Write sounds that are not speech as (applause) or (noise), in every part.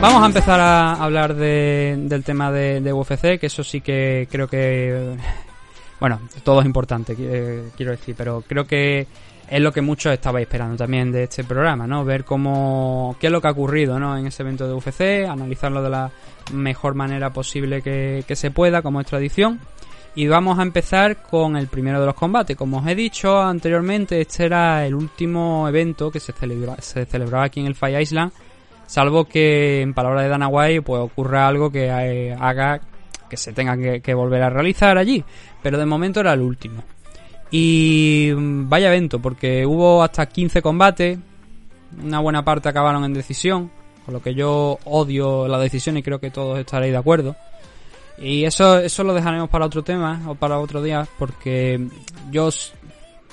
Vamos a empezar a hablar del tema de, UFC, que eso sí que creo que... Bueno, todo es importante, eh, quiero decir, pero creo que es lo que muchos estabais esperando también de este programa, ¿no? Ver cómo, qué es lo que ha ocurrido, ¿no? En ese evento de UFC, analizarlo de la mejor manera posible que, que se pueda, como es tradición. Y vamos a empezar con el primero de los combates. Como os he dicho anteriormente, este era el último evento que se, celebra, se celebraba aquí en el Fire Island Salvo que, en palabras de Dana White, pues ocurra algo que eh, haga que se tenga que, volver a realizar allí. Pero de momento era el último. Y mm, vaya evento, porque hubo hasta 15 combates. Una buena parte acabaron en decisión. Con lo que yo odio la decisión y creo que todos estaréis de acuerdo. Y eso, eso lo dejaremos para otro tema o para otro día, porque yo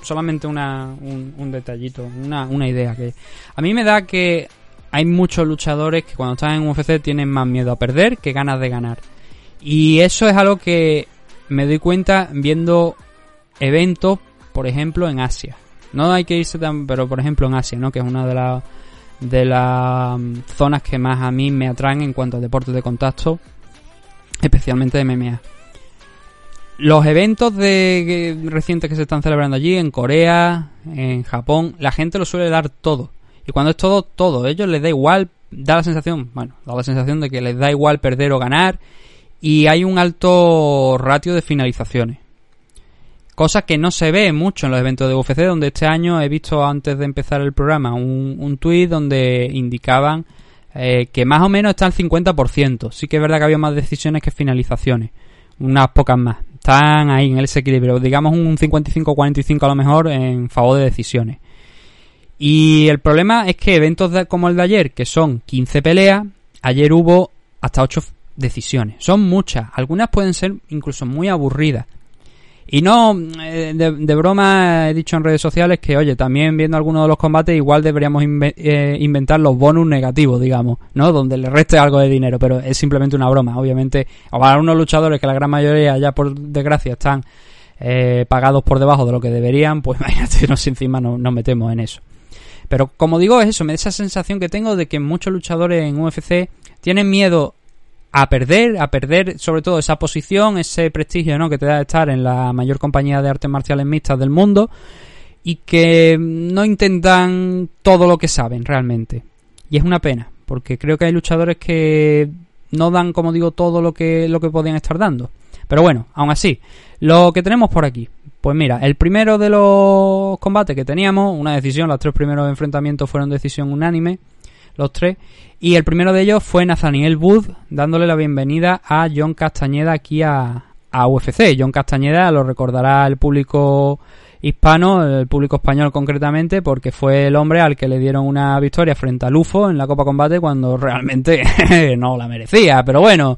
solamente una, un, un detallito, una, una idea que a mí me da que hay muchos luchadores que cuando están en UFC tienen más miedo a perder que ganas de ganar. Y eso es algo que me doy cuenta viendo eventos, por ejemplo, en Asia. No hay que irse tan, pero por ejemplo en Asia, ¿no? Que es una de las de las mm, zonas que más a mí me atraen en cuanto a deportes de contacto, especialmente de MMA. Los eventos de recientes que se están celebrando allí en Corea, en Japón, la gente lo suele dar todo. Y cuando es todo, todo. A ellos les da igual, da la sensación, bueno, da la sensación de que les da igual perder o ganar. Y hay un alto ratio de finalizaciones. Cosa que no se ve mucho en los eventos de UFC, donde este año he visto antes de empezar el programa un, un tuit donde indicaban eh, que más o menos está al 50%. Sí que es verdad que había más decisiones que finalizaciones. Unas pocas más. Están ahí en ese equilibrio. Digamos un 55-45 a lo mejor en favor de decisiones. Y el problema es que eventos como el de ayer, que son 15 peleas, ayer hubo hasta 8 decisiones. Son muchas, algunas pueden ser incluso muy aburridas. Y no, eh, de, broma he dicho en redes sociales que, oye, también viendo algunos de los combates igual deberíamos eh, inventar los bonus negativos, digamos, ¿no? Donde le reste algo de dinero, pero es simplemente una broma. Obviamente, para unos luchadores que la gran mayoría ya por desgracia están eh, pagados por debajo de lo que deberían, pues (laughs) imagínate, nos encima nos metemos en eso. Pero como digo, es eso, me da esa sensación que tengo de que muchos luchadores en UFC tienen miedo a perder, a perder sobre todo esa posición, ese prestigio ¿no? que te da estar en la mayor compañía de artes marciales mixtas del mundo y que no intentan todo lo que saben realmente. Y es una pena, porque creo que hay luchadores que no dan, como digo, todo lo que, lo que podían estar dando. Pero bueno, aún así, lo que tenemos por aquí. Pues mira, el primero de los combates que teníamos, una decisión, los tres primeros enfrentamientos fueron decisión unánime, los tres, y el primero de ellos fue Nathaniel Wood dándole la bienvenida a John Castañeda aquí a, a UFC. John Castañeda lo recordará el público hispano, el público español concretamente, porque fue el hombre al que le dieron una victoria frente a Lufo en la Copa Combate cuando realmente (laughs) no la merecía. Pero bueno,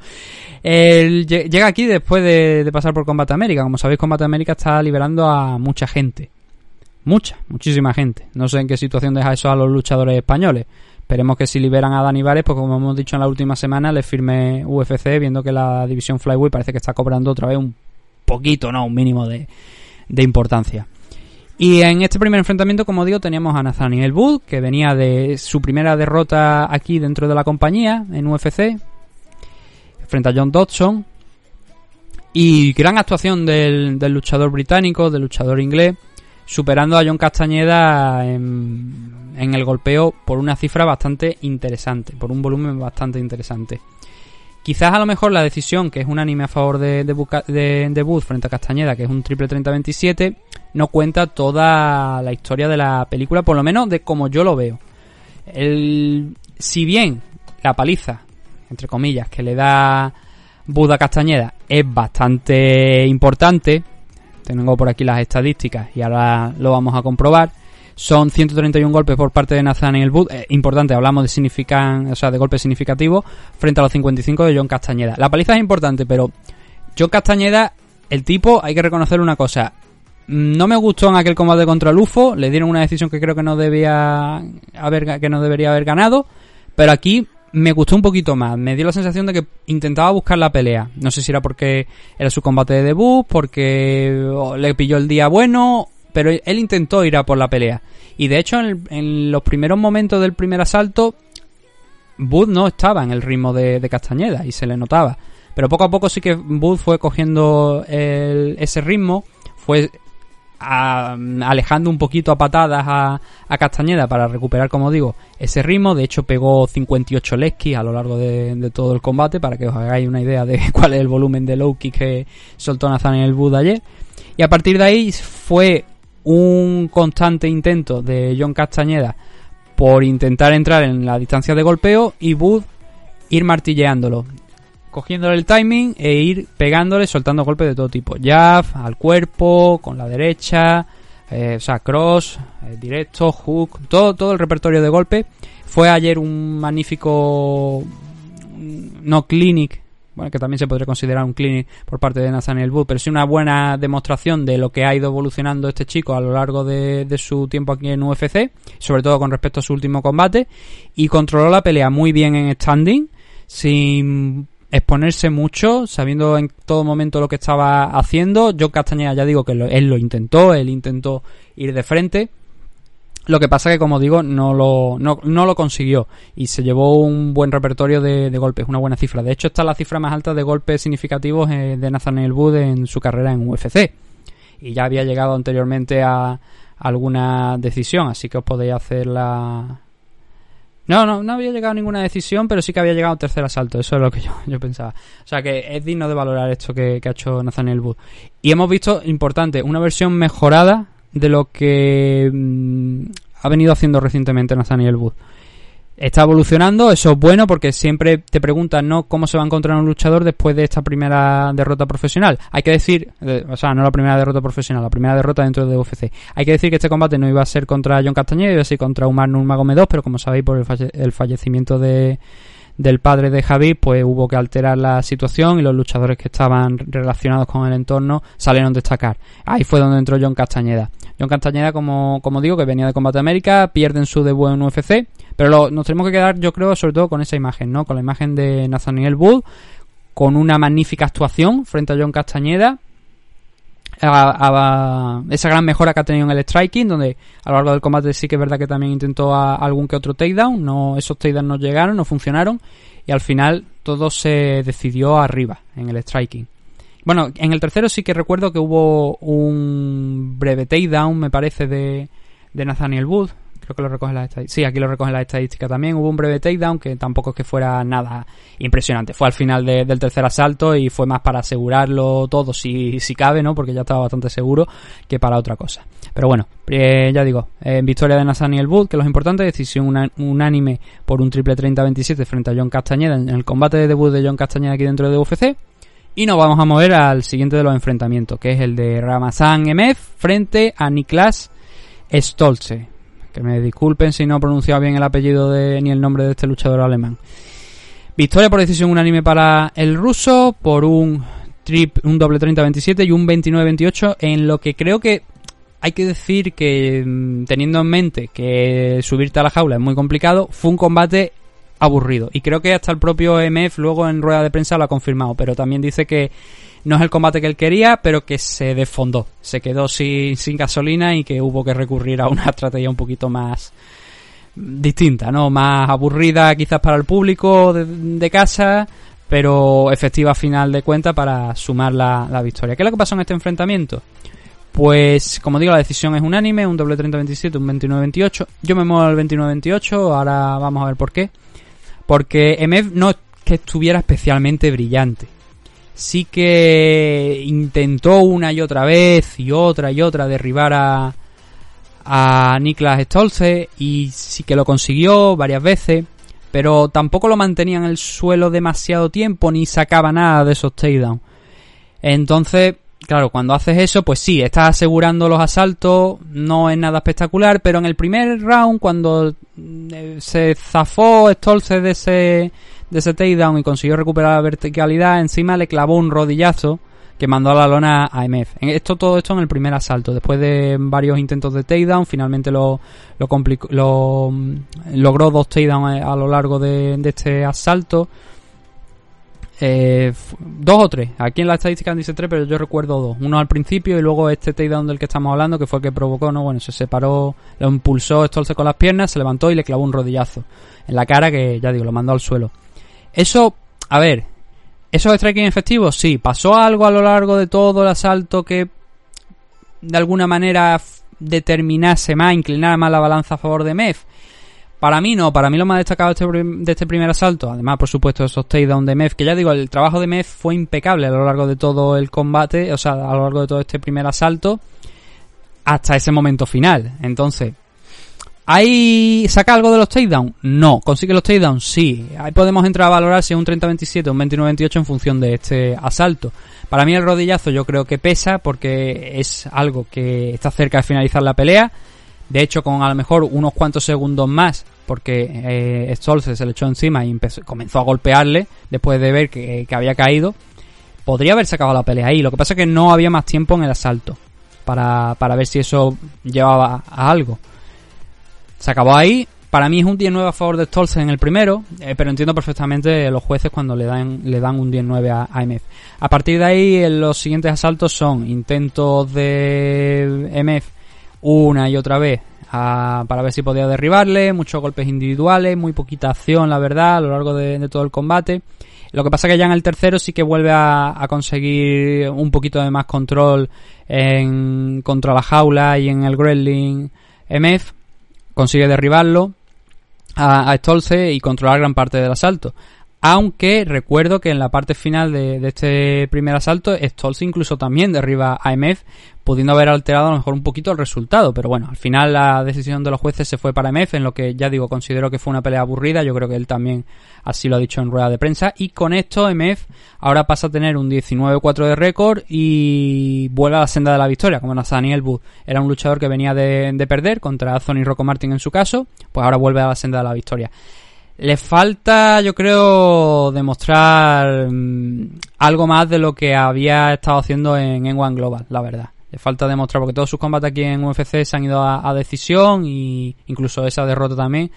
él llega aquí después de, pasar por Combate América. Como sabéis, Combate América está liberando a mucha gente. Mucha, muchísima gente. No sé en qué situación deja eso a los luchadores españoles. Esperemos que si liberan a Dani pues como hemos dicho en la última semana, le firme UFC, viendo que la división Flyway parece que está cobrando otra vez un poquito, no, un mínimo de, de importancia. Y en este primer enfrentamiento, como digo, teníamos a Nathaniel Wood, que venía de su primera derrota aquí dentro de la compañía, en UFC, frente a John Dodson. Y gran actuación del, luchador británico, del luchador inglés, superando a John Castañeda en, en, el golpeo por una cifra bastante interesante, por un volumen bastante interesante. Quizás a lo mejor la decisión, que es un anime a favor de, de, de, Booth frente a Castañeda, que es un triple 30-27, no cuenta toda la historia de la película, por lo menos de como yo lo veo. El, si bien la paliza, entre comillas, que le da Booth a Castañeda es bastante importante. Tengo por aquí las estadísticas y ahora lo vamos a comprobar. Son 131 golpes por parte de Nathaniel Wood. Eh, importante, hablamos de significan, o sea, de golpes significativos frente a los 55 de John Castañeda. La paliza es importante, pero John Castañeda, el tipo, hay que reconocer una cosa. No me gustó en aquel combate contra Lufo, le dieron una decisión que creo que no debía haber que no debería haber ganado, pero aquí me gustó un poquito más. Me dio la sensación de que intentaba buscar la pelea. No sé si era porque era su combate de debut, porque le pilló el día bueno, pero él intentó ir a por la pelea. Y de hecho, en, los primeros momentos del primer asalto, Bud no estaba en el ritmo de, Castañeda y se le notaba. Pero poco a poco sí que Bud fue cogiendo ese ritmo, fue alejando un poquito a patadas a, Castañeda para recuperar, como digo, ese ritmo. De hecho, pegó 58 lesky a lo largo de, todo el combate para que os hagáis una idea de (laughs) cuál es el volumen de low que soltó Nathaniel Bud ayer. Y a partir de ahí fue un constante intento de John Castañeda por intentar entrar en la distancia de golpeo y Bud ir martilleándolo cogiéndole el timing e ir pegándole, soltando golpes de todo tipo. Jab, al cuerpo, con la derecha, eh, cross, eh, directo, hook, todo, todo el repertorio de golpe. Fue ayer un magnífico, no clinic, bueno, que también se podría considerar un clinic por parte de Nathaniel Wood, pero sí una buena demostración de lo que ha ido evolucionando este chico a lo largo de, de, su tiempo aquí en UFC, sobre todo con respecto a su último combate, y controló la pelea muy bien en standing, sin exponerse mucho, sabiendo en todo momento lo que estaba haciendo. John Castañeda ya digo que él lo intentó, él intentó ir de frente. Lo que pasa que, como digo, no lo, no, lo consiguió y se llevó un buen repertorio de, golpes, una buena cifra. De hecho, está la cifra más alta de golpes significativos eh, de Nathaniel Wood en su carrera en UFC. Y ya había llegado anteriormente a alguna decisión, así que os podéis hacer la, no, no, no había llegado a ninguna decisión, pero sí que había llegado a un tercer asalto. Eso es lo que yo, yo pensaba. O sea que es digno de valorar esto que, ha hecho Nathaniel Wood. Y hemos visto, importante, una versión mejorada de lo que mm, ha venido haciendo recientemente Nathaniel Wood está evolucionando, eso es bueno porque siempre te preguntan ¿no? cómo se va a encontrar un luchador después de esta primera derrota profesional. Hay que decir, eh, o sea, no la primera derrota profesional, la primera derrota dentro de UFC. Hay que decir que este combate no iba a ser contra John Castañeda, iba a ser contra Umar Nurmagomedov, pero como sabéis por el, fallecimiento de, del padre de Javi, pues hubo que alterar la situación y los luchadores que estaban relacionados con el entorno salieron a destacar. Ahí fue donde entró John Castañeda. John Castañeda, como, como digo, que venía de Combate América, pierden su debut en UFC, pero nos tenemos que quedar, yo creo, sobre todo con esa imagen, ¿no? Con la imagen de Nathaniel Wood, con una magnífica actuación frente a John Castañeda, a, esa gran mejora que ha tenido en el striking, donde a lo largo del combate sí que es verdad que también intentó algún que otro takedown, no, esos takedowns no llegaron, no funcionaron, y al final todo se decidió arriba, en el striking. Bueno, en el tercero sí que recuerdo que hubo un breve takedown, me parece, de, de Nathaniel Wood. Creo que lo recoge la estadística. Sí, aquí lo recoge la estadística también. Hubo un breve takedown que tampoco es que fuera nada impresionante. Fue al final del tercer asalto y fue más para asegurarlo todo, si, si cabe, ¿no? Porque ya estaba bastante seguro que para otra cosa. Pero bueno, eh, ya digo, victoria de Nathaniel Wood, que lo importante, decisión unánime por un triple 30-27 frente a John Castañeda en el combate de debut de John Castañeda aquí dentro de UFC. Y nos vamos a mover al siguiente de los enfrentamientos, que es el de Ramazan MF frente a Niklas Stolze. Que me disculpen si no he pronunciado bien el apellido de, ni el nombre de este luchador alemán. Victoria por decisión unánime para el ruso, por un trip, un doble 30-27 y un 29-28, en lo que creo que hay que decir que, mm, teniendo en mente que subirte a la jaula es muy complicado, fue un combate aburrido. Y creo que hasta el propio MF luego en rueda de prensa lo ha confirmado, pero también dice que no es el combate que él quería, pero que se desfondó, se quedó sin, sin gasolina y que hubo que recurrir a una (laughs) estrategia un poquito más distinta, ¿no? Más aburrida quizás para el público de, casa, pero efectiva final de cuentas para sumar la, la victoria. ¿Qué es lo que pasó en este enfrentamiento? Pues, como digo, la decisión es unánime, un doble 30-27, un 29-28. Yo me muevo al 29-28, ahora vamos a ver por qué porque MF no es que estuviera especialmente brillante. Sí que intentó una y otra vez y otra y otra derribar a, a Niklas Stolze y sí que lo consiguió varias veces, pero tampoco lo mantenía en el suelo demasiado tiempo ni sacaba nada de esos takedowns. Entonces, claro, cuando haces eso, pues sí, estás asegurando los asaltos, no es nada espectacular, pero en el primer round, cuando eh, se zafó Stolze de ese, de ese takedown y consiguió recuperar la verticalidad, encima le clavó un rodillazo que mandó a la lona a MF. Esto, todo esto en el primer asalto. Después de varios intentos de takedown, finalmente lo, lo, lo mm, logró dos takedowns a, lo largo de, este asalto. Eh, dos o tres. Aquí en la estadística dice tres, pero yo recuerdo dos. Uno al principio y luego este takedown del que estamos hablando, que fue el que provocó, ¿no? Bueno, se separó, lo impulsó Stolze con las piernas, se levantó y le clavó un rodillazo en la cara que, ya digo, lo mandó al suelo. Eso, a ver, ¿Esos striking efectivos? Sí. ¿Pasó algo a lo largo de todo el asalto que de alguna manera determinase más, inclinara más la balanza a favor de MEF? Para mí no, para mí lo más destacado de este, de este primer asalto, además por supuesto esos takedowns de MEF, que ya digo, el trabajo de MEF fue impecable a lo largo de todo el combate, o sea, a lo largo de todo este primer asalto, hasta ese momento final. Entonces, ¿Ahí saca algo de los takedowns? No. ¿Consigue los takedowns? Sí. Ahí podemos entrar a valorar si es un 30-27 o un 29-28 en función de este asalto. Para mí el rodillazo yo creo que pesa porque es algo que está cerca de finalizar la pelea. De hecho, con a lo mejor unos cuantos segundos más, porque eh, se le echó encima y comenzó a golpearle después de ver que, que había caído, podría haber sacado la pelea ahí. Lo que pasa es que no había más tiempo en el asalto para, para ver si eso llevaba a algo. Se acabó ahí. Para mí es un 10-9 a favor de Stolze en el primero, eh, pero entiendo perfectamente los jueces cuando le dan, le dan un 10-9 a, a, MF. A partir de ahí, los siguientes asaltos son intentos de MF una y otra vez para ver si podía derribarle, muchos golpes individuales, muy poquita acción, la verdad, a lo largo de, todo el combate. Lo que pasa que ya en el tercero sí que vuelve a, a, conseguir un poquito de más control en, contra la jaula y en el grappling MF consigue derribarlo a, a y controlar gran parte del asalto. Aunque recuerdo que en la parte final de, este primer asalto, Stolze incluso también derriba a MF, pudiendo haber alterado a lo mejor un poquito el resultado. Pero bueno, al final la decisión de los jueces se fue para MF, en lo que ya digo, considero que fue una pelea aburrida. Yo creo que él también así lo ha dicho en rueda de prensa. Y con esto, MF ahora pasa a tener un 19-4 de récord y vuelve a la senda de la victoria, como Nathaniel Booth. Era un luchador que venía de, de perder contra Anthony Rocco Martin en su caso, pues ahora vuelve a la senda de la victoria. Le falta, yo creo, demostrar mm, algo más de lo que había estado haciendo en, en One Global, la verdad. Le falta demostrar, porque todos sus combates aquí en UFC se han ido a, decisión, y incluso esa derrota también.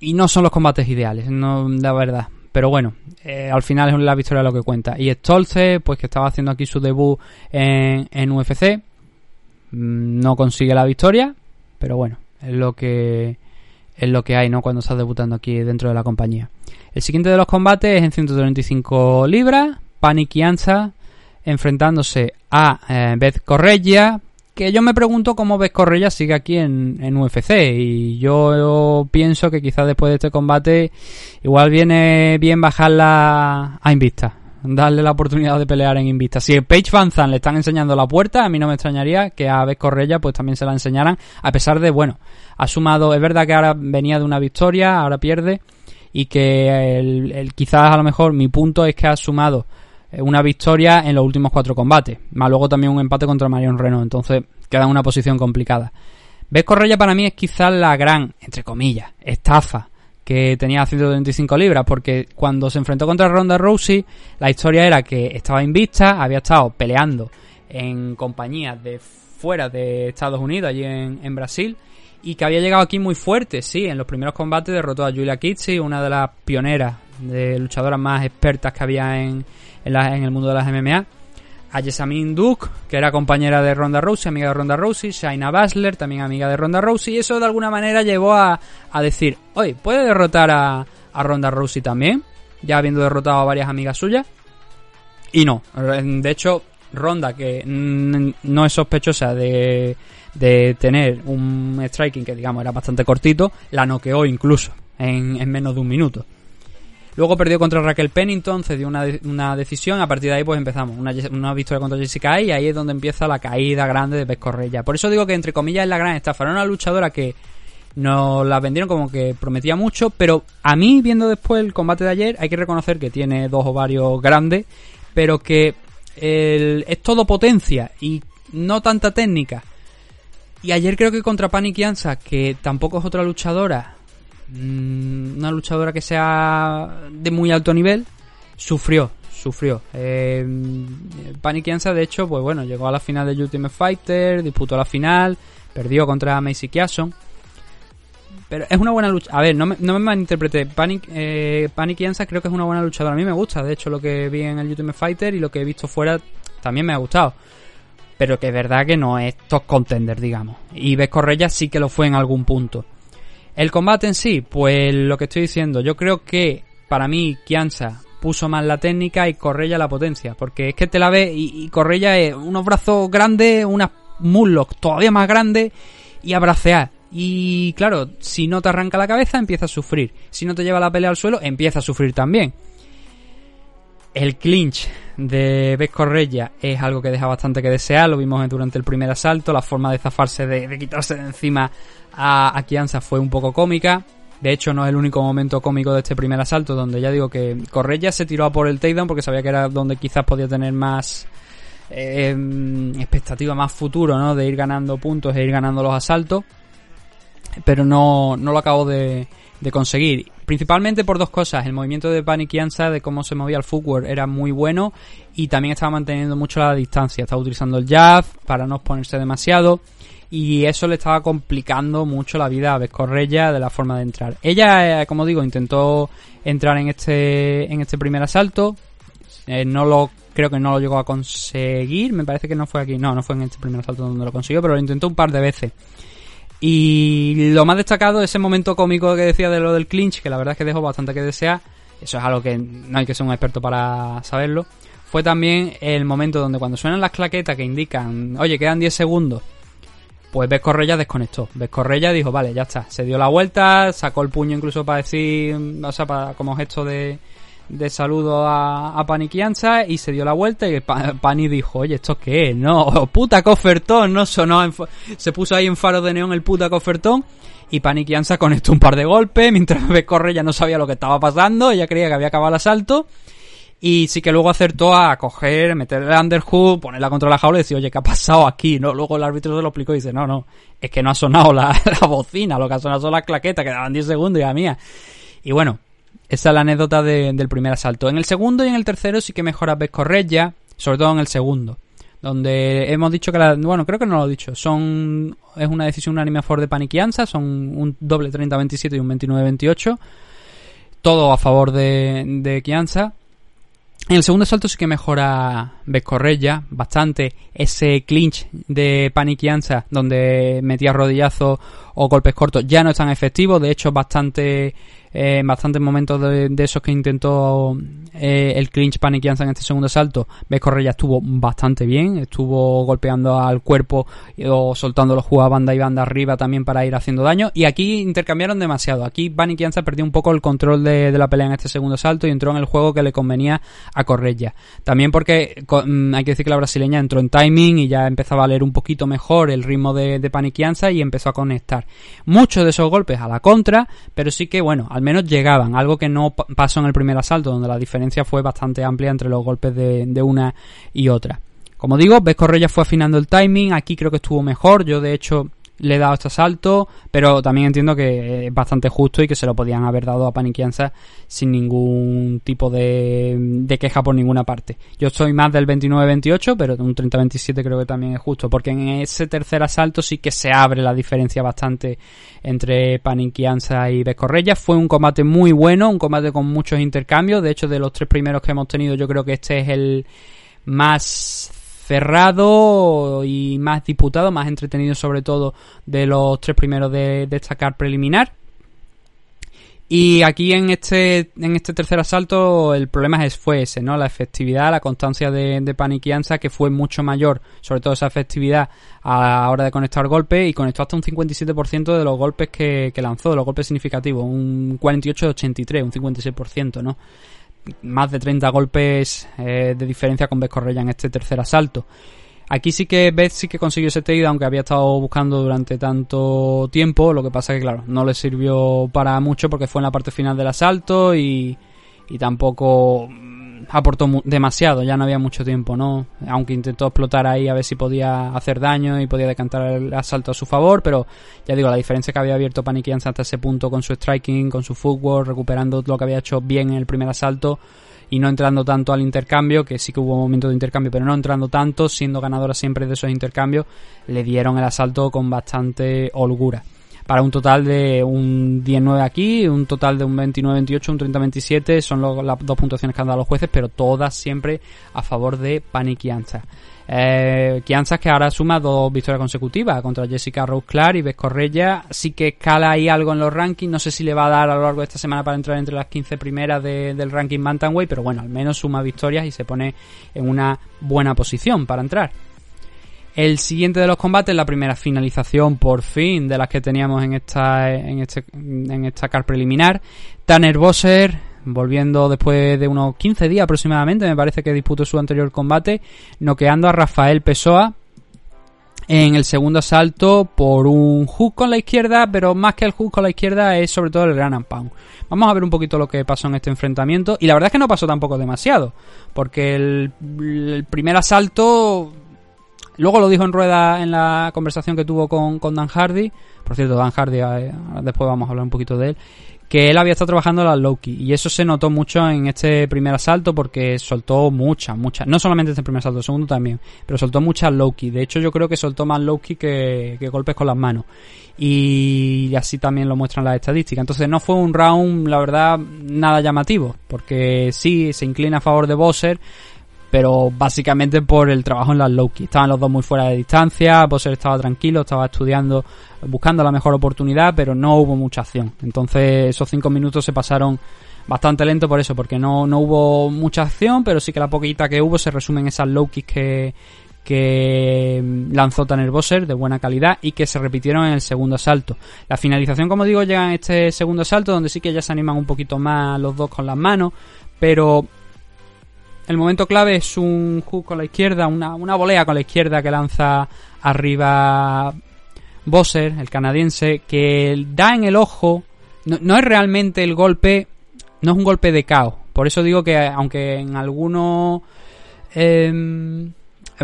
Y no son los combates ideales, no, la verdad. Pero bueno, eh, al final es la victoria lo que cuenta. Y Stolze, pues que estaba haciendo aquí su debut en, en UFC, mm, no consigue la victoria, pero bueno, es lo que es lo que hay, ¿no? Cuando estás debutando aquí dentro de la compañía. El siguiente de los combates es en 135 libras. Panic y Ansa enfrentándose a eh, Beth Correia. Que yo me pregunto cómo Beth Correia sigue aquí en, en UFC. Y yo, pienso que quizás después de este combate, igual viene bien bajarla a Invista darle la oportunidad de pelear en Invista. Si a Paige Van le están enseñando la puerta, a mí no me extrañaría que a Beth Correia pues también se la enseñaran, a pesar de, bueno, ha sumado, es verdad que ahora venía de una victoria, ahora pierde, y que el, quizás a lo mejor mi punto es que ha sumado eh, una victoria en los últimos cuatro combates, más luego también un empate contra Marion Renault, entonces queda en una posición complicada. Ves Correia para mí es quizás la gran, entre comillas, estafa que tenía 125 libras, porque cuando se enfrentó contra Ronda Rousey, la historia era que estaba invista, había estado peleando en compañías de fuera de Estados Unidos, allí en, en Brasil, y que había llegado aquí muy fuerte, sí, en los primeros combates derrotó a Julia Kitsi, una de las pioneras de luchadoras más expertas que había en, en, el mundo de las MMA. A Jessamine Duke, que era compañera de Ronda Rousey, amiga de Ronda Rousey, Shaina Basler, también amiga de Ronda Rousey, y eso de alguna manera llevó a, a decir, oye, ¿puede derrotar a, a Ronda Rousey también? Ya habiendo derrotado a varias amigas suyas. Y no, de hecho, Ronda, que no es sospechosa de de tener un striking que digamos era bastante cortito, la noqueó incluso en, menos de un minuto. Luego perdió contra Raquel Pennington, cedió una, una decisión, a partir de ahí pues empezamos, una, una victoria contra Jessica y ahí es donde empieza la caída grande de Correia. Por eso digo que entre comillas es la gran estafa, era una luchadora que nos la vendieron como que prometía mucho, pero a mí viendo después el combate de ayer hay que reconocer que tiene dos ovarios grandes pero que es todo potencia y no tanta técnica. Y ayer creo que contra Panic que tampoco es otra luchadora, una luchadora que sea de muy alto nivel, sufrió, sufrió. Eh, Panic Ansa, de hecho, pues bueno, llegó a la final de Ultimate Fighter, disputó la final, perdió contra Macy Kiason. Pero es una buena lucha. A ver, no me, no me malinterprete. Panic, eh, Panic creo que es una buena luchadora. A mí me gusta. De hecho, lo que vi en el Ultimate Fighter y lo que he visto fuera también me ha gustado. Pero que es verdad que no es top contender, digamos. Y Ves Correia sí que lo fue en algún punto. El combate en sí, pues lo que estoy diciendo. Yo creo que para mí Kianza puso más la técnica y Correia la potencia. Porque es que te la ves y, y es unos brazos grandes, unas muslos todavía más grandes y a bracear. Y claro, si no te arranca la cabeza, empieza a sufrir. Si no te lleva la pelea al suelo, empieza a sufrir también. El clinch de Beth Correia es algo que deja bastante que desear. Lo vimos durante el primer asalto. La forma de zafarse, de, quitarse de encima a, a Kianza fue un poco cómica. De hecho, no es el único momento cómico de este primer asalto, donde ya digo que Correia se tiró a por el takedown porque sabía que era donde quizás podía tener más eh, expectativa, más futuro, ¿no? De ir ganando puntos e ir ganando los asaltos pero no, no lo acabo de conseguir. Principalmente por dos cosas. El movimiento de Panic Ansa, de cómo se movía el footwork, era muy bueno. Y también estaba manteniendo mucho la distancia. Estaba utilizando el jab para no exponerse demasiado. Y eso le estaba complicando mucho la vida a Vescorreya de la forma de entrar. Ella, eh, como digo, intentó entrar en este, en este primer asalto. Eh, no lo, creo que no lo llegó a conseguir. Me parece que no fue aquí. No, no fue en este primer asalto donde lo consiguió, pero lo intentó un par de veces. Y lo más destacado, ese momento cómico que decía de lo del clinch, que la verdad es que dejó bastante que desear, eso es algo que no hay que ser un experto para saberlo, fue también el momento donde cuando suenan las claquetas que indican, oye, quedan 10 segundos, pues Ves Correia desconectó. Ves Correia dijo, vale, ya está, se dio la vuelta, sacó el puño incluso para decir, o sea, para, como gesto de, de saludo a, a Paniquianza y se dio la vuelta y Pani dijo, oye, ¿esto qué es? No, (laughs) puta cofertón, no sonó, se puso ahí en faro de neón el puta cofertón y Paniquianza conectó un par de golpes (laughs) mientras corre ya no sabía lo que estaba pasando, ella creía que había acabado el asalto y sí que luego acertó a coger, meter el underhook, ponerla contra la jaula y decir, oye, ¿qué ha pasado aquí? No, luego el árbitro se lo explicó y dice, no, no, es que no ha sonado la, (laughs) la bocina, lo que ha sonado son las claquetas, que daban 10 segundos y a mía. Y bueno, esa es la anécdota del primer asalto. En el segundo y en el tercero sí que mejora ves Correia, sobre todo en el segundo. Donde hemos dicho que la, bueno, creo que no lo he dicho, son, es una decisión unánime a favor de Paniquianza, son un doble 30-27 y un 29-28. Todo a favor de, de Kianza. En el segundo asalto sí que mejora Vescorreya bastante. Ese clinch de Paniquianza, donde metía rodillazo o golpes cortos, ya no es tan efectivo. De hecho, bastante en bastantes momentos de, esos que intentó eh, el clinch paniquianza en este segundo salto, ves Correia estuvo bastante bien, estuvo golpeando al cuerpo o soltando los jugadores banda y banda arriba también para ir haciendo daño. Y aquí intercambiaron demasiado. Aquí Paniquianza perdió un poco el control de, la pelea en este segundo salto y entró en el juego que le convenía a Correia. También porque mm, hay que decir que la brasileña entró en timing y ya empezaba a leer un poquito mejor el ritmo de, de Paniquianza y empezó a conectar. Muchos de esos golpes a la contra, pero sí que bueno, al menos llegaban, algo que no pasó en el primer asalto, donde la diferencia fue bastante amplia entre los golpes de, una y otra. Como digo, Ves fue afinando el timing, aquí creo que estuvo mejor, yo de hecho le he dado este salto, pero también entiendo que es bastante justo y que se lo podían haber dado a Paniquianza sin ningún tipo de, de queja por ninguna parte. Yo soy más del 29-28, pero un 30-27 creo que también es justo, porque en ese tercer asalto sí que se abre la diferencia bastante entre Paniquianza y Vescorreya. Fue un combate muy bueno, un combate con muchos intercambios, de hecho de los tres primeros que hemos tenido yo creo que este es el más cerrado y más disputado, más entretenido sobre todo de los tres primeros de destacar preliminar. Y aquí en este, en este tercer asalto el problema es, fue ese, ¿no? La efectividad, la constancia de, de Paniquianza que fue mucho mayor, sobre todo esa efectividad a la hora de conectar golpes y conectó hasta un 57% de los golpes que, que lanzó, los golpes significativos, un 48 de 83, un 56%, ¿no? Más de 30 golpes eh, de diferencia con Beth Correia en este tercer asalto. Aquí sí que Beth sí que consiguió ese takedown aunque había estado buscando durante tanto tiempo. Lo que pasa que, claro, no le sirvió para mucho porque fue en la parte final del asalto y, y tampoco aportó demasiado, ya no había mucho tiempo, ¿no? Aunque intentó explotar ahí a ver si podía hacer daño y podía decantar el asalto a su favor, pero ya digo, la diferencia que había abierto Panikians hasta ese punto con su striking, con su footwork, recuperando lo que había hecho bien en el primer asalto y no entrando tanto al intercambio, que sí que hubo momentos de intercambio, pero no entrando tanto, siendo ganadora siempre de esos intercambios, le dieron el asalto con bastante holgura para un total de un 19 aquí, un total de un 29-28, un 30-27, son las dos puntuaciones que han dado los jueces, pero todas siempre a favor de Panic Kianza. Eh, que ahora suma dos victorias consecutivas contra Jessica Rose Clark y Beth Correia. Sí que escala ahí algo en los rankings. No sé si le va a dar a lo largo de esta semana para entrar entre las 15 primeras del ranking Bantamweight, pero bueno, al menos suma victorias y se pone en una buena posición para entrar. El siguiente de los combates, la primera finalización por fin de las que teníamos en esta en este en esta car preliminar. Tanner Bosser volviendo después de unos 15 días aproximadamente, me parece que disputó su anterior combate, noqueando a Rafael Pessoa en el segundo asalto por un hook con la izquierda, pero más que el hook con la izquierda es sobre todo el gran pound. Vamos a ver un poquito lo que pasó en este enfrentamiento y la verdad es que no pasó tampoco demasiado, porque el, el primer asalto Luego lo dijo en rueda en la conversación que tuvo con, con Dan Hardy. Por cierto, Dan Hardy, eh, después vamos a hablar un poquito de él. Que él había estado trabajando la Loki. Y eso se notó mucho en este primer asalto porque soltó muchas, muchas. No solamente este primer asalto, el segundo también. Pero soltó muchas Loki. De hecho, yo creo que soltó más Loki que, que golpes con las manos. Y así también lo muestran las estadísticas. Entonces no fue un round, la verdad, nada llamativo. Porque sí, se inclina a favor de Bosser pero básicamente por el trabajo en las Loki. Estaban los dos muy fuera de distancia, Bosser estaba tranquilo, estaba estudiando, buscando la mejor oportunidad, pero no hubo mucha acción. Entonces esos cinco minutos se pasaron bastante lento por eso, porque no, no hubo mucha acción, pero sí que la poquita que hubo se resume en esas Loki que, que lanzó Tanner Bosser de buena calidad y que se repitieron en el segundo asalto. La finalización, como digo, llega en este segundo asalto donde sí que ya se animan un poquito más los dos con las manos, pero el momento clave es un hook con la izquierda, una, una volea con la izquierda que lanza arriba Bosser, el canadiense, que da en el ojo. No, es realmente el golpe, no es un golpe de caos. Por eso digo que aunque en algunos, em,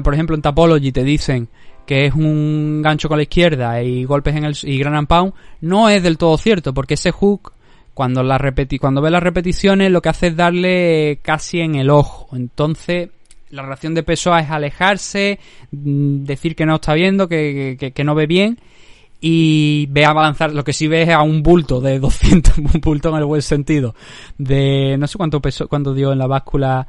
por ejemplo en Tapology te dicen que es un gancho con la izquierda y golpes en el y gran pound, no es del todo cierto porque ese hook cuando, la repeti cuando ve las repeticiones lo que hace es darle casi en el ojo. Entonces la reacción de Pessoa es alejarse, mm, decir que no está viendo, que, que, no ve bien y ve a balanzar, lo que sí ve es a un bulto de (laughs) 200, un bulto en el buen sentido, de no sé cuánto peso, cuánto dio en la báscula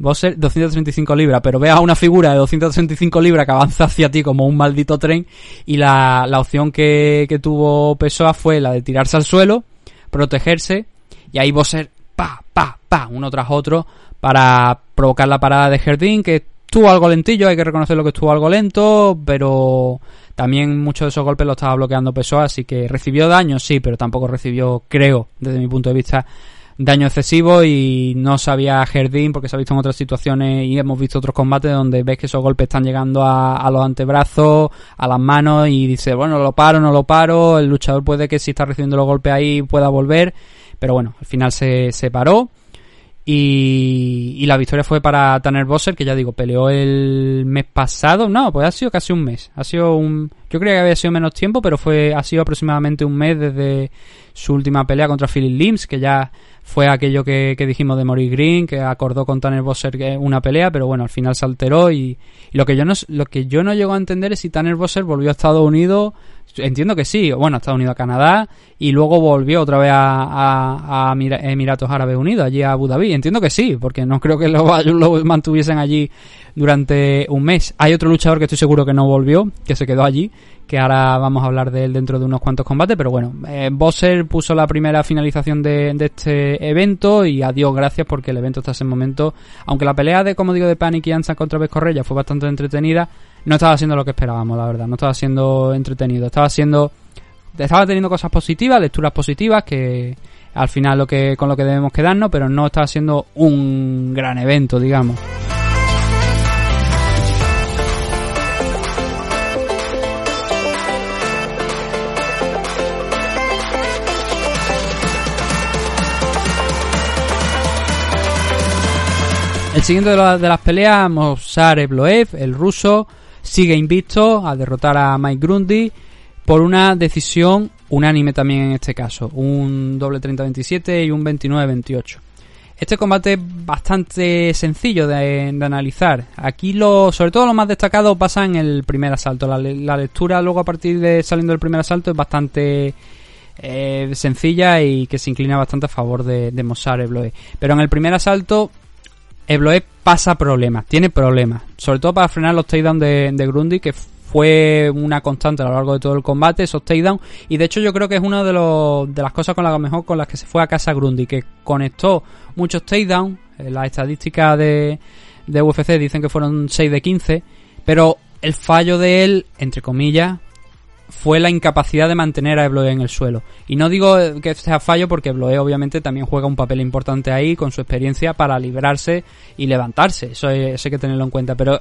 Bosser, 235 libras, pero ve a una figura de 235 libras que avanza hacia ti como un maldito tren y la, la opción que, que tuvo Pessoa fue la de tirarse al suelo protegerse y ahí Bosser, pa, pa, pa, uno tras otro para provocar la parada de Jardín que estuvo algo lentillo, hay que reconocerlo que estuvo algo lento, pero también muchos de esos golpes lo estaba bloqueando Pessoa, así que recibió daño, sí, pero tampoco recibió, creo, desde mi punto de vista, daño excesivo y no sabía Jardín porque se ha visto en otras situaciones y hemos visto otros combates donde ves que esos golpes están llegando a, los antebrazos, a las manos y dice, bueno, lo paro, no lo paro, el luchador puede que si está recibiendo los golpes ahí pueda volver, pero bueno, al final se, se paró. Y, y, la victoria fue para Tanner Bosser, que ya digo, peleó el mes pasado. No, pues ha sido casi un mes. Ha sido un. Yo creía que había sido menos tiempo, pero fue ha sido aproximadamente un mes desde su última pelea contra Philip Lims, que ya fue aquello que, dijimos de Maurice Green, que acordó con Tanner Bosser una pelea, pero bueno, al final se alteró y, lo que yo no lo que yo no llego a entender es si Tanner Bosser volvió a Estados Unidos, entiendo que sí, bueno, Estados Unidos, a Canadá, y luego volvió otra vez a, a, Emiratos Árabes Unidos, allí a Abu Dhabi, entiendo que sí, porque no creo que lo, (laughs) lo mantuviesen allí durante un mes. Hay otro luchador que estoy seguro que no volvió, que se quedó allí, que ahora vamos a hablar de él dentro de unos cuantos combates, pero bueno, eh, Bosser puso la primera finalización de, este evento y adiós, gracias porque el evento hasta ese momento, aunque la pelea de, como digo, de Panic y Ansa contra Correia fue bastante entretenida, no estaba siendo lo que esperábamos, la verdad, no estaba siendo entretenido, estaba siendo, estaba teniendo cosas positivas, lecturas positivas que al final lo que con lo que debemos quedarnos, pero no estaba siendo un gran evento, digamos. El siguiente de, las peleas, Mosar Evloev, el ruso, sigue invicto a derrotar a Mike Grundy por una decisión unánime también en este caso, un doble 30-27 y un 29-28. Este combate es bastante sencillo de, analizar. Aquí lo, sobre todo lo más destacado pasa en el primer asalto. La, lectura luego a partir de saliendo del primer asalto es bastante eh, sencilla y que se inclina bastante a favor de, de Mozart Ebloe. Pero en el primer asalto Ebloe pasa problemas, tiene problemas. Sobre todo para frenar los takedowns de, de Grundy, que fue una constante a lo largo de todo el combate, esos takedowns. Y de hecho yo creo que es una de, de las cosas con las mejor con las que se fue a casa Grundy, que conectó muchos takedowns. Eh, las estadísticas de, de UFC dicen que fueron 6 de 15, pero el fallo de él, entre comillas, fue la incapacidad de mantener a Ebloe en el suelo. Y no digo que sea fallo porque Ebloe obviamente también juega un papel importante ahí con su experiencia para librarse y levantarse. Eso, hay que tenerlo en cuenta. Pero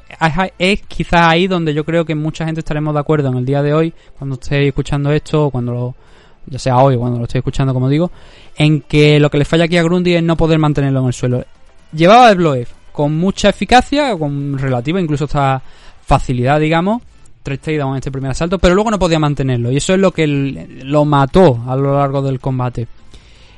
es, quizás ahí donde yo creo que mucha gente estaremos de acuerdo en el día de hoy, cuando estéis escuchando esto cuando lo, ya sea hoy cuando lo estéis escuchando como digo, en que lo que le falla aquí a Grundy es no poder mantenerlo en el suelo. Llevaba Ebloe con mucha eficacia, con relativa incluso hasta facilidad, digamos, tres takedowns en este primer asalto, pero luego no podía mantenerlo. Y eso es lo que lo mató a lo largo del combate.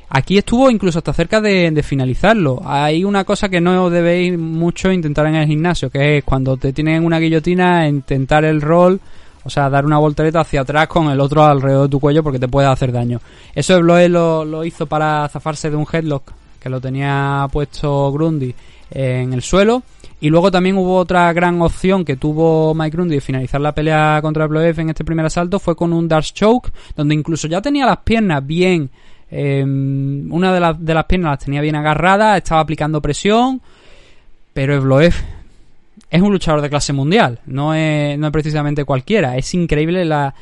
Aquí estuvo incluso hasta cerca de, finalizarlo. Hay una cosa que no debéis mucho intentar en el gimnasio, que es cuando te tienen una guillotina, intentar el rol, o sea, dar una voltereta hacia atrás con el otro alrededor de tu cuello porque te puede hacer daño. Eso Bloe lo, lo hizo para zafarse de un headlock que lo tenía puesto Grundy en el suelo y luego también hubo otra gran opción que tuvo Mike Grundy de finalizar la pelea contra Bloef en este primer asalto fue con un Dark Choke, donde incluso ya tenía las piernas bien, em, una de, las, de las piernas las tenía bien agarradas, estaba aplicando presión, pero Evloev es un luchador de clase mundial, no es, no es precisamente cualquiera, es increíble la,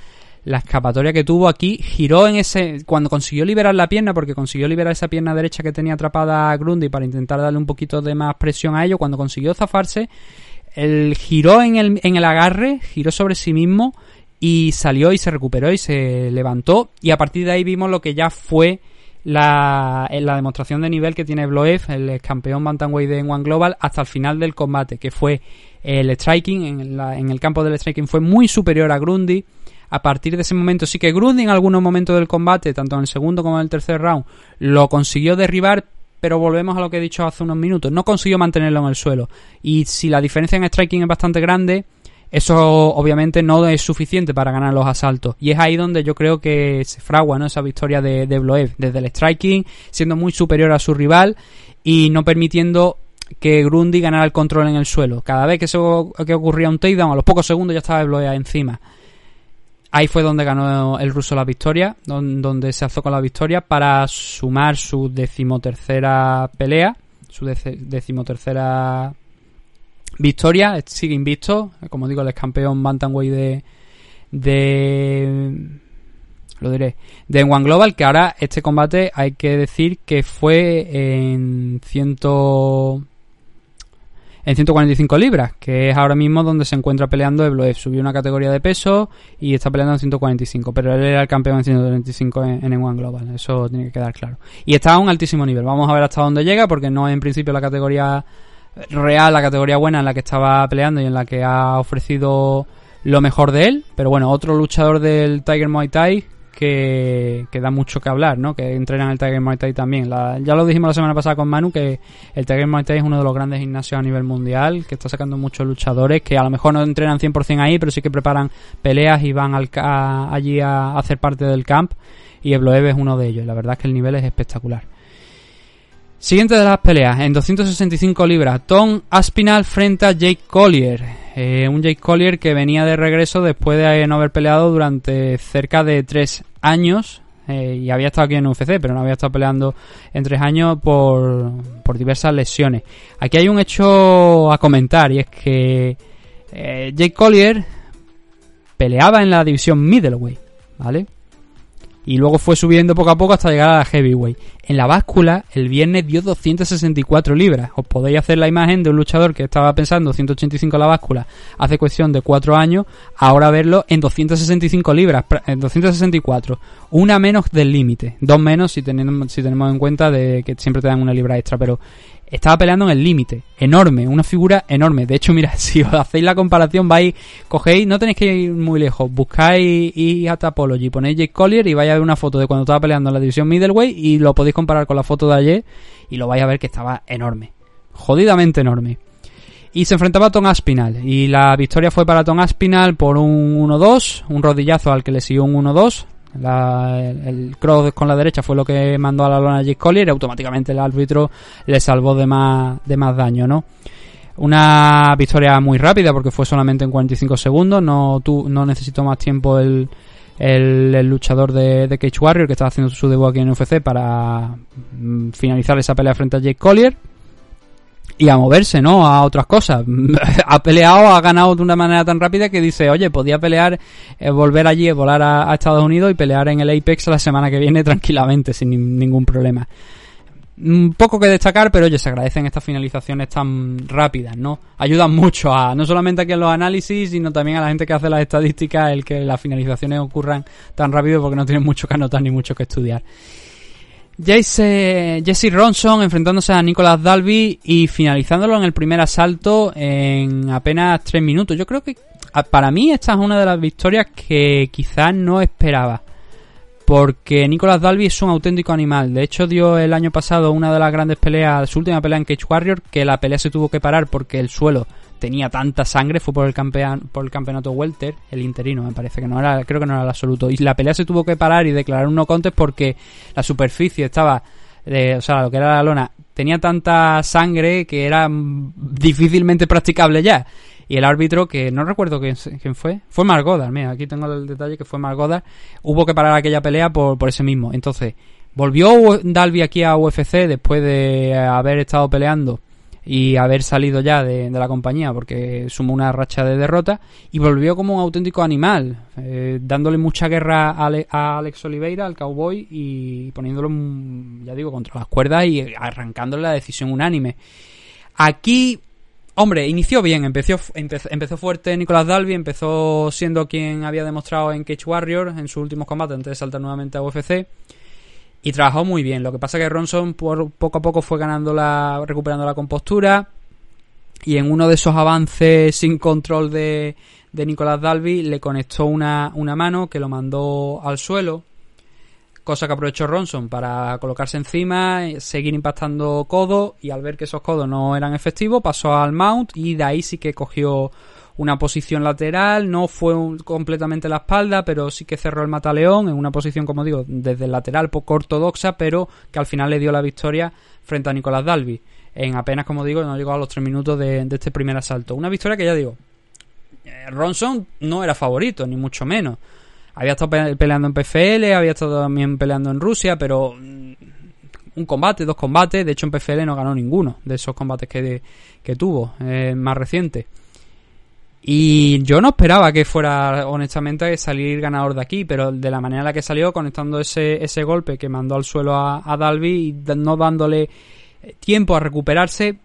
la escapatoria que tuvo aquí, giró en ese. Cuando consiguió liberar la pierna, porque consiguió liberar esa pierna derecha que tenía atrapada a Grundy para intentar darle un poquito de más presión a ello, cuando consiguió zafarse, él giró en el, en el agarre, giró sobre sí mismo y salió y se recuperó y se levantó. Y a partir de ahí vimos lo que ya fue la, la demostración de nivel que tiene Bloev, el campeón Bantamweight de One Global, hasta el final del combate, que fue el striking, en, en el campo del striking fue muy superior a Grundy a partir de ese momento sí que Grundy en algunos momentos del combate, tanto en el segundo como en el tercer round, lo consiguió derribar, pero volvemos a lo que he dicho hace unos minutos, no consiguió mantenerlo en el suelo. Y si la diferencia en striking es bastante grande, eso obviamente no es suficiente para ganar los asaltos. Y es ahí donde yo creo que se fragua ¿no? esa victoria de, de Bloev, desde el striking, siendo muy superior a su rival y no permitiendo que Grundy ganara el control en el suelo. Cada vez que, eso, que ocurría un takedown, a los pocos segundos ya estaba Bloev encima. Ahí fue donde ganó el ruso la victoria, donde se alzó con la victoria para sumar su decimotercera pelea, su decimotercera victoria, sigue invicto, como digo, el campeón Bantamweight de, de lo diré, de One Global, que ahora este combate hay que decir que fue en ciento en 145 libras, que es ahora mismo donde se encuentra peleando Ebloev. Subió una categoría de peso y está peleando en 145, pero él era el campeón en 135 en, en One Global, eso tiene que quedar claro. Y está a un altísimo nivel, vamos a ver hasta dónde llega, porque no es en principio la categoría real, la categoría buena en la que estaba peleando y en la que ha ofrecido lo mejor de él, pero bueno, otro luchador del Tiger Muay Thai que, da mucho que hablar, ¿no? Que entrenan el Tiger Muay Thai también. ya lo dijimos la semana pasada con Manu, que el Tiger Muay Thai es uno de los grandes gimnasios a nivel mundial, que está sacando muchos luchadores, que a lo mejor no entrenan 100% ahí, pero sí que preparan peleas y van al, allí a, hacer parte del camp. Y Ebloev es uno de ellos. La verdad es que el nivel es espectacular. Siguiente de las peleas, en 265 libras, Tom Aspinall frente a Jake Collier. Eh, un Jake Collier que venía de regreso después de no haber peleado durante cerca de tres años. Eh, y había estado aquí en UFC, pero no había estado peleando en tres años por, por diversas lesiones. Aquí hay un hecho a comentar y es que eh, Jake Collier peleaba en la división middleweight, ¿vale? Y luego fue subiendo poco a poco hasta llegar a la heavyweight. En la báscula, el viernes dio 264 libras. Os podéis hacer la imagen de un luchador que estaba pensando 185 la báscula hace cuestión de 4 años, ahora verlo en 265 libras, en 264. Una menos del límite, dos menos si tenemos, si tenemos en cuenta de que siempre te dan una libra extra, pero estaba peleando en el límite, enorme, una figura enorme. De hecho, mira, (laughs) si os hacéis la comparación, vais, cogéis, no tenéis que ir muy lejos, buscáis y a Tapology, ponéis Jake Collier y vais a ver una foto de cuando estaba peleando en la división middleweight y lo podéis comparar con la foto de ayer y lo vais a ver que estaba enorme, jodidamente enorme. Y se enfrentaba a Tom Aspinal. Y la victoria fue para Tom Aspinal por un 1-2, un rodillazo al que le siguió un 1-2. El, cross con la derecha fue lo que mandó a la lona Jake Collier y automáticamente el árbitro le salvó de más, de más daño, ¿no? Una victoria muy rápida porque fue solamente en 45 segundos, no, no necesitó más tiempo el, el, luchador de, de, Cage Warrior que estaba haciendo su debut aquí en UFC para mm, finalizar esa pelea frente a Jake Collier y a moverse, ¿no? A otras cosas. (laughs) ha peleado, ha ganado de una manera tan rápida que dice, oye, podía pelear, eh, volver allí, volar a, Estados Unidos y pelear en el Apex la semana que viene (laughs) tranquilamente, sin ningún problema. Un poco que destacar, pero oye, se agradecen estas finalizaciones tan rápidas, ¿no? Ayudan mucho a, no solamente aquí en los análisis, sino también a la gente que hace las estadísticas, el que las finalizaciones ocurran tan rápido porque no tienen mucho que anotar ni mucho que estudiar. Jesse, Jesse Ronson enfrentándose a Nicolas Dalby y finalizándolo en el primer asalto en apenas 3 minutos. Yo creo que para mí esta es una de las victorias que quizás no esperaba. Porque Nicolas Dalby es un auténtico animal. De hecho, dio el año pasado una de las grandes peleas, su última pelea en Cage Warrior, que la pelea se tuvo que parar porque el suelo tenía tanta sangre, fue por el, campeón, por el campeonato welter, el interino, me parece que no era, creo que no era el absoluto. Y la pelea se tuvo que parar y declarar un no contest porque la superficie estaba, o sea, lo que era la lona, tenía tanta sangre que era difícilmente practicable ya. Y el árbitro, que no recuerdo quién, fue, fue Margodar, mira, aquí tengo el detalle que fue Margodar, hubo que parar aquella pelea por, por ese mismo. Entonces, volvió Dalby aquí a UFC después de haber estado peleando y haber salido ya de, la compañía porque sumó una racha de derrota y volvió como un auténtico animal, eh, dándole mucha guerra a, Alex Oliveira, al cowboy, y poniéndolo, ya digo, contra las cuerdas y arrancándole la decisión unánime. Aquí, hombre, inició bien, empezó, empezó, fuerte Nicolás Dalby, empezó siendo quien había demostrado en Cage Warrior en sus últimos combates antes de saltar nuevamente a UFC y trabajó muy bien. Lo que pasa que Ronson por, poco a poco fue ganando la, recuperando la compostura y en uno de esos avances sin control de, de Nicolás Dalby le conectó una, una mano que lo mandó al suelo, cosa que aprovechó Ronson para colocarse encima, seguir impactando codos y al ver que esos codos no eran efectivos pasó al mount y de ahí sí que cogió una posición lateral, no fue completamente la espalda, pero sí que cerró el mataleón en una posición, como digo, desde el lateral poco ortodoxa, pero que al final le dio la victoria frente a Nicolás Dalby. En apenas, como digo, no llegó a los tres minutos de, este primer asalto. Una victoria que ya digo, eh, Ronson no era favorito, ni mucho menos. Había estado peleando en PFL, había estado también peleando en Rusia, pero mm, un combate, dos combates. De hecho, en PFL no ganó ninguno de esos combates que, que tuvo, eh, más reciente. Y yo no esperaba que fuera, honestamente, salir ganador de aquí, pero de la manera en la que salió, conectando ese, ese golpe que mandó al suelo a, Dalby y no dándole tiempo a recuperarse,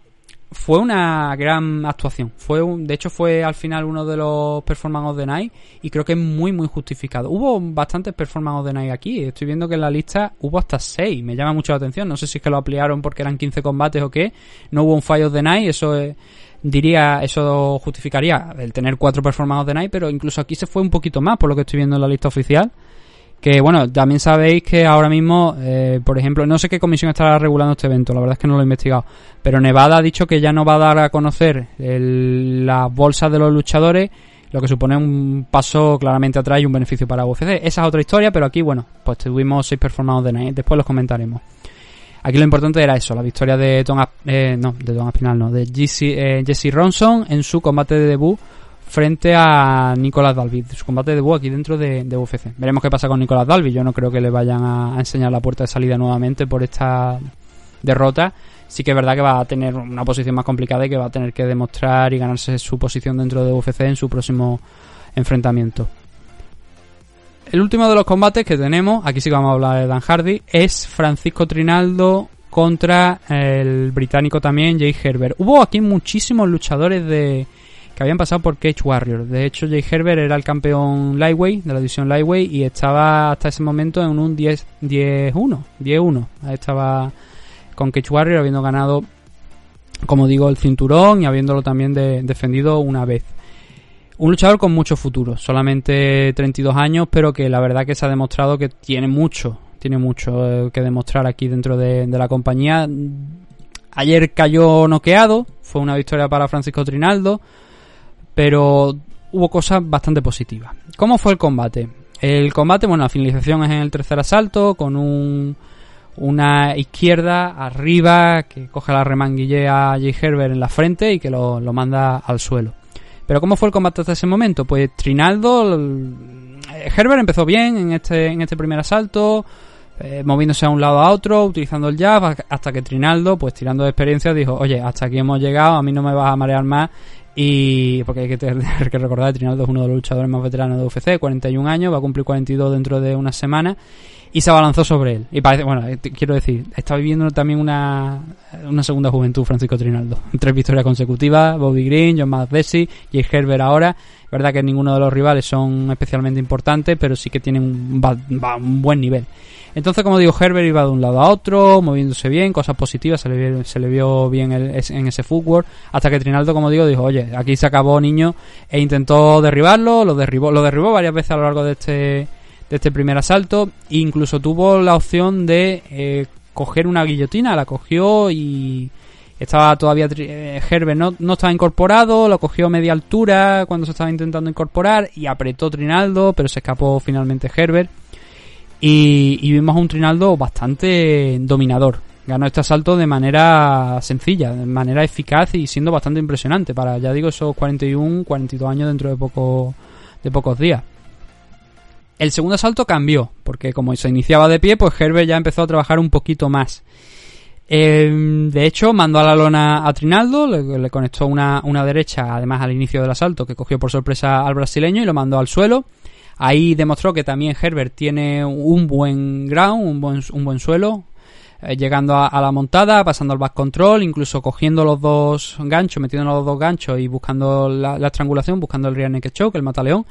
fue una gran actuación. Fue de hecho, fue al final uno de los performance of the night y creo que es muy, muy justificado. Hubo bastantes performance of the night aquí. Estoy viendo que en la lista hubo hasta 6. Me llama mucho la atención. No sé si es que lo ampliaron porque eran 15 combates o qué. No hubo un fallo the night. Eso es diría, eso justificaría el tener cuatro performances de Night, pero incluso aquí se fue un poquito más, por lo que estoy viendo en la lista oficial. Que bueno, también sabéis que ahora mismo, eh, por ejemplo, no sé qué comisión estará regulando este evento, la verdad es que no lo he investigado, pero Nevada ha dicho que ya no va a dar a conocer las bolsas de los luchadores, lo que supone un paso claramente atrás y un beneficio para UFC. Esa es otra historia, pero aquí, bueno, pues tuvimos seis performances de Night, después los comentaremos. Aquí lo importante era eso, la victoria de Tom, eh, no, de Tom Aspinal, no, de Jesse, eh, Jesse Ronson en su combate de debut frente a Nicolas Dalby, su combate de debut aquí dentro de, UFC. Veremos qué pasa con Nicolas Dalby, yo no creo que le vayan a, enseñar la puerta de salida nuevamente por esta derrota. Sí que es verdad que va a tener una posición más complicada y que va a tener que demostrar y ganarse su posición dentro de UFC en su próximo enfrentamiento. El último de los combates que tenemos, aquí sí que vamos a hablar de Dan Hardy, es Francisco Trinaldo contra el británico también, Jay Herbert. Hubo aquí muchísimos luchadores de que habían pasado por Cage Warrior. De hecho, Jay Herbert era el campeón Lightweight de la división Lightweight y estaba hasta ese momento en un 10-1. 10-1. Estaba con Cage Warrior habiendo ganado como digo, el cinturón y habiéndolo también defendido una vez. Un luchador con mucho futuro, solamente 32 años, pero que la verdad que se ha demostrado que tiene mucho, tiene mucho eh, que demostrar aquí dentro de, la compañía. Ayer cayó noqueado, fue una victoria para Francisco Trinaldo, pero hubo cosas bastante positivas. ¿Cómo fue el combate? El combate, bueno, la finalización es en el tercer asalto, con un, una izquierda arriba que coge la remanguille a Jay Herbert en la frente y que lo, lo manda al suelo. Pero ¿cómo fue el combate hasta ese momento? Pues Trinaldo, Herbert empezó bien en este, en este primer asalto, eh, moviéndose a un lado a otro, utilizando el jab, hasta que Trinaldo, pues tirando de experiencia, dijo, oye, hasta aquí hemos llegado, a mí no me vas a marear más. Y porque hay que, tener (laughs) que recordar Trinaldo es uno de los luchadores más veteranos de UFC, 41 años, va a cumplir 42 dentro de una semana y se abalanzó sobre él. Y parece, bueno, eh, quiero decir, está viviendo también una, una segunda juventud Francisco Trinaldo. (laughs) Tres victorias consecutivas, Bobby Green, John McDessie, Jay Herbert ahora. verdad que ninguno de los rivales son especialmente importantes, pero sí que tienen un, un buen nivel. Entonces, como digo, Herbert iba de un lado a otro, moviéndose bien, cosas positivas, se le, se le vio bien en ese footwork, hasta que Trinaldo, como digo, dijo, oye, aquí se acabó, niño, e intentó derribarlo, lo derribó, lo derribó varias veces a lo largo de este de este primer asalto. incluso tuvo la opción de eh, coger una guillotina, la cogió y estaba todavía eh, Herbert no, no, estaba incorporado, lo cogió a media altura cuando se estaba intentando incorporar y apretó Trinaldo, pero se escapó finalmente Herbert. Y, vimos un Trinaldo bastante dominador. Ganó este asalto de manera sencilla, de manera eficaz y siendo bastante impresionante para, ya digo, esos 41, 42 años dentro de, poco, de pocos días. El segundo asalto cambió, porque como se iniciaba de pie, pues Herbert ya empezó a trabajar un poquito más. Em, de hecho, mandó a la lona a Trinaldo, le, conectó una, una, derecha, además al inicio del asalto, que cogió por sorpresa al brasileño y lo mandó al suelo. Ahí demostró que también Herbert tiene un buen ground, un buen, buen suelo, eh, llegando a, la montada, pasando al back control, incluso cogiendo los dos ganchos, metiendo los dos ganchos y buscando la, estrangulación, buscando el rear naked choke, el mataleón.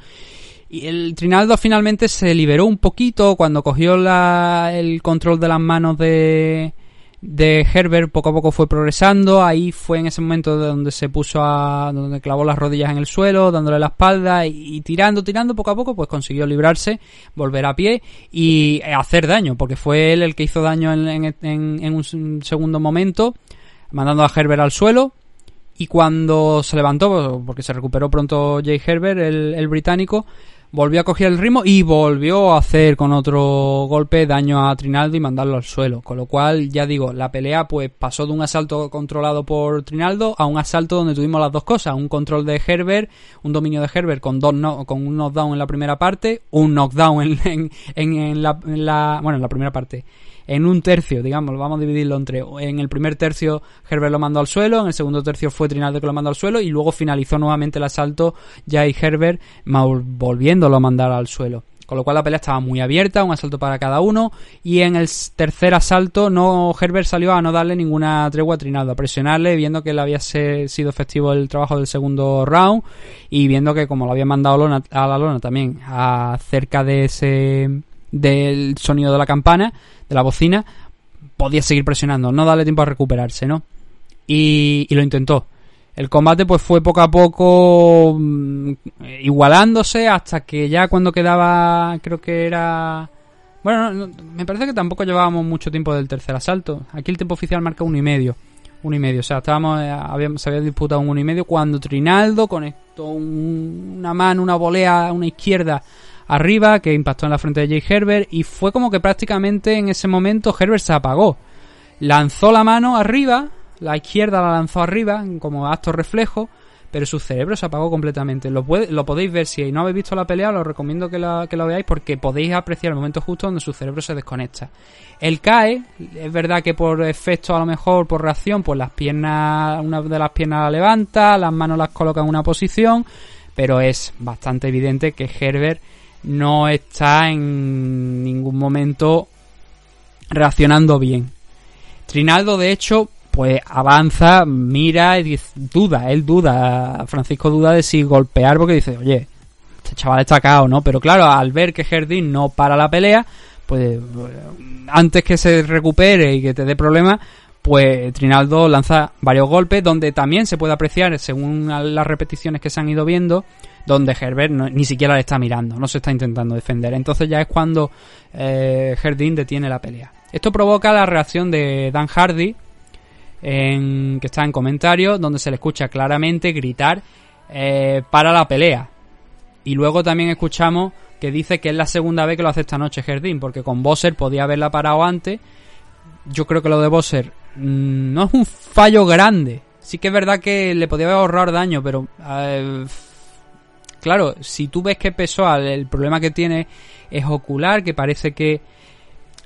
Y el Trinaldo finalmente se liberó un poquito cuando cogió el control de las manos de, de Herbert poco a poco fue progresando. Ahí fue en ese momento donde se puso a. donde clavó las rodillas en el suelo, dándole la espalda y, tirando, tirando poco a poco, pues consiguió librarse, volver a pie y hacer daño, porque fue él el que hizo daño en, en un segundo momento, mandando a Herbert al suelo. Y cuando se levantó, porque se recuperó pronto Jay Herbert, el, el británico, volvió a coger el ritmo y volvió a hacer con otro golpe daño a Trinaldo y mandarlo al suelo. Con lo cual, ya digo, la pelea pues pasó de un asalto controlado por Trinaldo a un asalto donde tuvimos las dos cosas. Un control de Herbert, un dominio de Herbert con, dos no, con un knockdown en la primera parte, un knockdown en, en, la, en la... Bueno, en la primera parte en un tercio, digamos, vamos a dividirlo entre, en el primer tercio Herbert lo mandó al suelo, en el segundo tercio fue Trinaldo que lo mandó al suelo y luego finalizó nuevamente el asalto ya y Herbert volviéndolo a mandar al suelo. Con lo cual la pelea estaba muy abierta, un asalto para cada uno. Y en el tercer asalto, no Herbert salió a no darle ninguna tregua a Trinaldo, a presionarle, viendo que le había sido efectivo el trabajo del segundo round. Y viendo que como lo había mandado a la lona también, acerca de ese del sonido de la campana, de la bocina, podía seguir presionando, no darle tiempo a recuperarse, ¿no? Y, lo intentó. El combate pues fue poco a poco mm, igualándose hasta que ya cuando quedaba, creo que era... Bueno, me parece que tampoco llevábamos mucho tiempo del tercer asalto. Aquí el tiempo oficial marca uno y medio. Uno y medio. O sea, estábamos, eh, habíamos, se había disputado un uno y medio cuando Trinaldo conectó una mano, una volea una izquierda arriba que impactó en la frente de Jay Herbert y fue como que prácticamente en ese momento Herbert se apagó. Lanzó la mano arriba, la izquierda la lanzó arriba como acto reflejo, pero su cerebro se apagó completamente. Lo, lo podéis ver si no habéis visto la pelea, os recomiendo que, que lo veáis porque podéis apreciar el momento justo donde su cerebro se desconecta. Él cae, es verdad que por efecto a lo mejor por reacción, pues las piernas, una de las piernas la levanta, las manos las coloca en una posición, pero es bastante evidente que Herbert no está en ningún momento reaccionando bien. Trinaldo, de hecho, pues avanza, mira y duda, él duda, Francisco duda de si golpear porque dice, oye, este chaval está cao, ¿no? Pero claro, al ver que Jardín no para la pelea, pues antes que se recupere y que te dé problemas, pues Trinaldo lanza varios golpes donde también se puede apreciar, según las repeticiones que se han ido viendo, donde Herbert ni siquiera le está mirando, no se está intentando defender. Entonces ya es cuando eh, detiene la pelea. Esto provoca la reacción de Dan Hardy, en, que está en comentarios, donde se le escucha claramente gritar eh, para la pelea. Y luego también escuchamos que dice que es la segunda vez que lo hace esta noche Jardín, porque con Bosser podía haberla parado antes. Yo creo que lo de Bosser Mm, no es un fallo grande. Sí que es verdad que le podía ahorrar daño, pero... Eh, claro, si tú ves que Pessoa, el problema que tiene es ocular, que parece que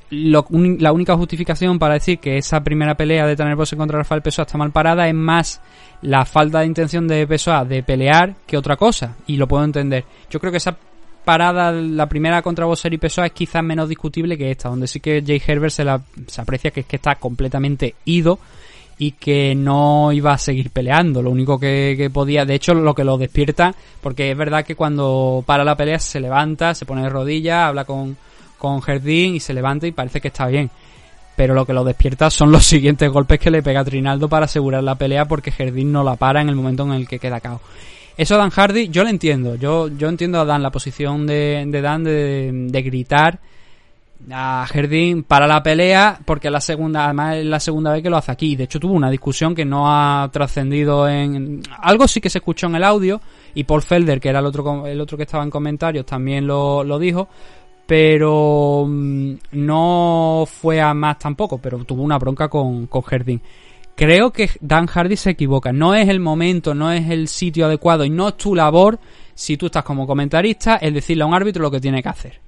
la única justificación para decir que esa primera pelea de Tanner Bosse contra Rafael Pessoa está mal parada es más la falta de intención de Pessoa de pelear que otra cosa. Y lo puedo entender. Yo creo que esa parada, la primera contra Bosser y Pessoa es quizás menos discutible que esta, donde sí que Jay Herbert se, la, se aprecia que es que está completamente ido y que no iba a seguir peleando. Lo único que, podía, de hecho, lo que lo despierta, porque es verdad que cuando para la pelea se levanta, se pone de rodillas, habla con, con Jardín y se levanta y parece que está bien. Pero lo que lo despierta son los (laughs) siguientes golpes que le pega a Trinaldo para asegurar la pelea porque Jardín no la para en el momento en el que queda cao. Eso Dan Hardy, yo lo entiendo. Yo, yo entiendo a Dan, la posición de, Dan de, gritar a Jardín para la pelea, porque la segunda, además es la segunda vez que lo hace aquí. De hecho, tuvo una discusión que no ha trascendido en. Algo sí que se escuchó en el audio, y Paul Felder, que era el otro, el otro que estaba en comentarios, también lo, lo dijo. Pero mm, no fue a más tampoco, pero tuvo una bronca con, con Jardín creo que Dan Hardy se equivoca. No es el momento, no es el sitio adecuado y no es tu labor, si tú estás como comentarista, el decirle a un árbitro lo que tiene que hacer.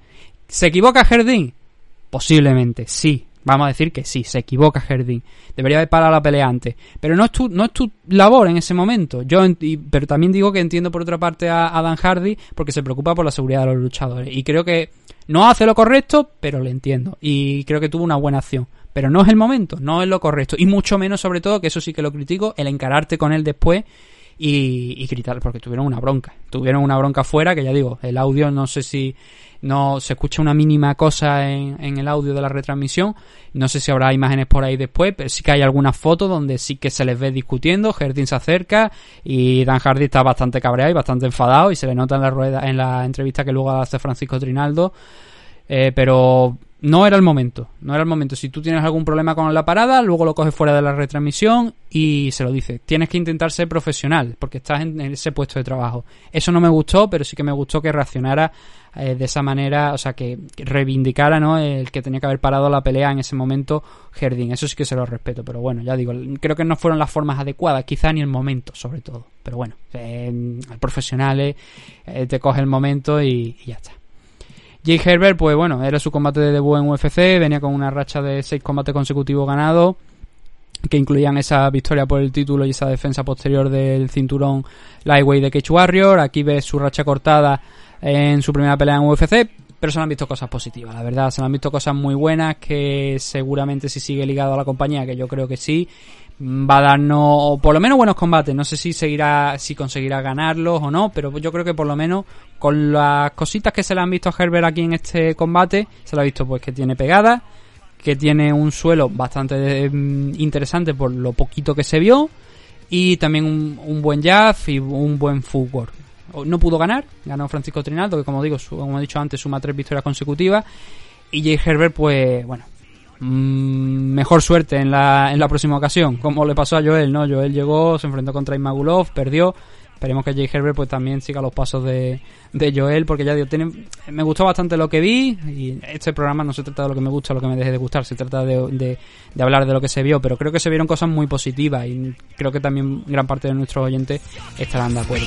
¿Se equivoca Jardín? Posiblemente, sí. Vamos a decir que sí, se equivoca Jardín. Debería haber parado la pelea antes. Pero no es tu, no es tu labor en ese momento. Yo pero también digo que entiendo por otra parte a, Dan Hardy porque se preocupa por la seguridad de los luchadores. Y creo que no hace lo correcto, pero le entiendo. Y creo que tuvo una buena acción. Pero no es el momento, no es lo correcto. Y mucho menos, sobre todo, que eso sí que lo critico, el encararte con él después y, y gritar, porque tuvieron una bronca. Tuvieron una bronca fuera, que ya digo, el audio no sé si no se escucha una mínima cosa en, en, el audio de la retransmisión. No sé si habrá imágenes por ahí después, pero sí que hay algunas fotos donde sí que se les ve discutiendo. Jardín se acerca y Dan Hardy está bastante cabreado y bastante enfadado y se le nota en la rueda, en la entrevista que luego hace Francisco Trinaldo. Eh, pero no era el momento, no era el momento. Si tú tienes algún problema con la parada, luego lo coges fuera de la retransmisión y se lo dice. Tienes que intentar ser profesional porque estás en ese puesto de trabajo. Eso no me gustó, pero sí que me gustó que reaccionara eh, de esa manera, o sea, que reivindicara, ¿no? El que tenía que haber parado la pelea en ese momento Jardín. Eso sí que se lo respeto, pero bueno, ya digo, creo que no fueron las formas adecuadas, quizá ni el momento, sobre todo. Pero bueno, eh, profesionales eh, te coge el momento y ya está. Jay Herbert, pues bueno, era su combate de debut en UFC, venía con una racha de seis combates consecutivos ganados, que incluían esa victoria por el título y esa defensa posterior del cinturón Lightweight de Cage Warrior. Aquí ves su racha cortada en su primera pelea en UFC, pero se han visto cosas positivas, la verdad, se han visto cosas muy buenas que seguramente si sigue ligado a la compañía, que yo creo que sí, va a darnos por lo menos buenos combates. No sé si seguirá, si conseguirá ganarlos o no, pero yo creo que por lo menos con las cositas que se le han visto a Herbert aquí en este combate, se le ha visto pues que tiene pegada, que tiene un suelo bastante mm, interesante por lo poquito que se vio y también un, buen jab y un buen footwork. No pudo ganar, ganó Francisco Trinaldo, que como digo, como he dicho antes, suma tres victorias consecutivas. Y Jay Herbert, pues bueno, Mm, mejor suerte en la, en la próxima ocasión, como le pasó a Joel, ¿no? Joel llegó, se enfrentó contra Imagulov, perdió. Esperemos que Jay Herbert pues también siga los pasos de, de Joel, porque ya digo, tiene, me gustó bastante lo que vi, y este programa no se trata de lo que me gusta lo que me deje de gustar, se trata de, de, de, hablar de lo que se vio, pero creo que se vieron cosas muy positivas y creo que también gran parte de nuestros oyentes estarán de acuerdo.